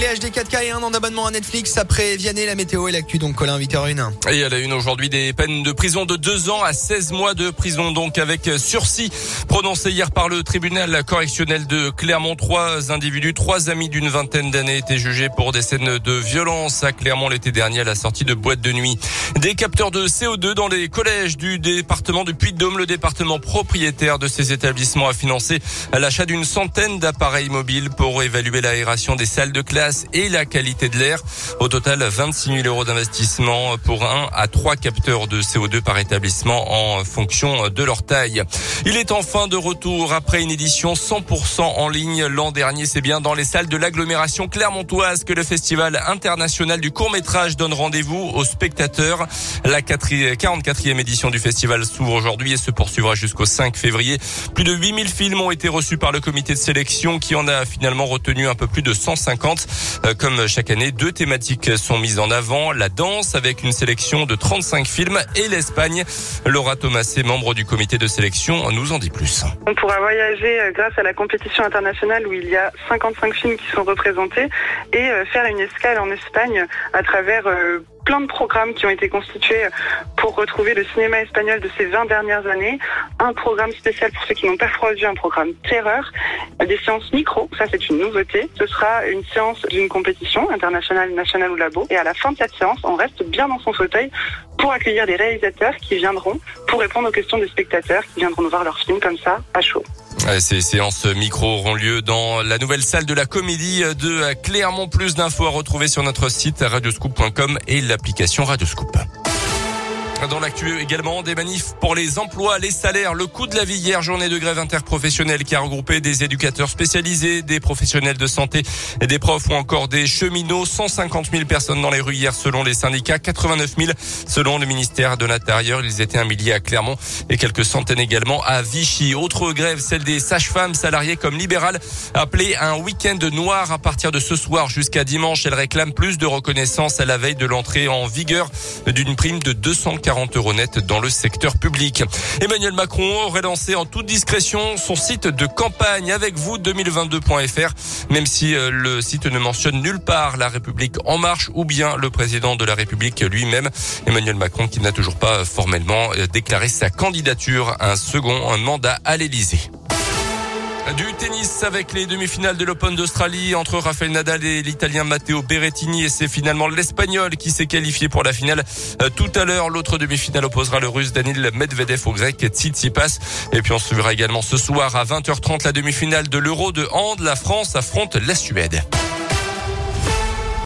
les HD 4K et un an d'abonnement à Netflix après Vianney, la météo et l'actu. Donc Colin, 8h01. Et à la une aujourd'hui des peines de prison de 2 ans à 16 mois de prison donc avec sursis prononcé hier par le tribunal correctionnel de Clermont. Trois individus, trois amis d'une vingtaine d'années étaient jugés pour des scènes de violence à Clermont l'été dernier à la sortie de boîte de nuit. Des capteurs de CO2 dans les collèges du département du Puy-de-Dôme. Le département propriétaire de ces établissements a financé l'achat d'une centaine d'appareils mobiles pour évaluer l'aération des salles de classe et la qualité de l'air. Au total, 26 000 euros d'investissement pour un à trois capteurs de CO2 par établissement en fonction de leur taille. Il est enfin de retour après une édition 100% en ligne l'an dernier. C'est bien dans les salles de l'agglomération clermontoise que le festival international du court métrage donne rendez-vous aux spectateurs. La 44e édition du festival s'ouvre aujourd'hui et se poursuivra jusqu'au 5 février. Plus de 8000 films ont été reçus par le comité de sélection qui en a finalement retenu un peu plus de 150. Euh, comme chaque année, deux thématiques sont mises en avant. La danse avec une sélection de 35 films et l'Espagne. Laura Thomasé, membre du comité de sélection, nous en dit plus. On pourra voyager euh, grâce à la compétition internationale où il y a 55 films qui sont représentés et euh, faire une escale en Espagne à travers plein de programmes qui ont été constitués pour retrouver le cinéma espagnol de ces 20 dernières années. Un programme spécial pour ceux qui n'ont pas froid un programme terreur, des séances micro, ça c'est une nouveauté. Ce sera une séance d'une compétition internationale, nationale ou labo. Et à la fin de cette séance, on reste bien dans son fauteuil pour accueillir des réalisateurs qui viendront pour répondre aux questions des spectateurs qui viendront voir leur film comme ça, à chaud. Ces séances micro auront lieu dans la nouvelle salle de la comédie de Clermont. Plus d'infos à retrouver sur notre site radioscoop.com et l'application Radioscoop. Dans l'actu également, des manifs pour les emplois, les salaires, le coût de la vie hier, journée de grève interprofessionnelle qui a regroupé des éducateurs spécialisés, des professionnels de santé, des profs ou encore des cheminots. 150 000 personnes dans les rues hier selon les syndicats, 89 000 selon le ministère de l'Intérieur. Ils étaient un millier à Clermont et quelques centaines également à Vichy. Autre grève, celle des sages-femmes salariées comme libérales, appelée un week-end noir à partir de ce soir jusqu'à dimanche. Elles réclament plus de reconnaissance à la veille de l'entrée en vigueur d'une prime de 240 40 euros dans le secteur public. Emmanuel Macron aurait lancé en toute discrétion son site de campagne avec vous 2022.fr, même si euh, le site ne mentionne nulle part la République en marche ou bien le président de la République lui-même, Emmanuel Macron, qui n'a toujours pas formellement euh, déclaré sa candidature à un second mandat à l'Élysée. Du tennis avec les demi-finales de l'Open d'Australie entre Rafael Nadal et l'Italien Matteo Berrettini et c'est finalement l'Espagnol qui s'est qualifié pour la finale euh, tout à l'heure. L'autre demi-finale opposera le Russe Danil Medvedev au Grec Tsitsipas. Et puis on suivra également ce soir à 20h30 la demi-finale de l'Euro de hand. La France affronte la Suède.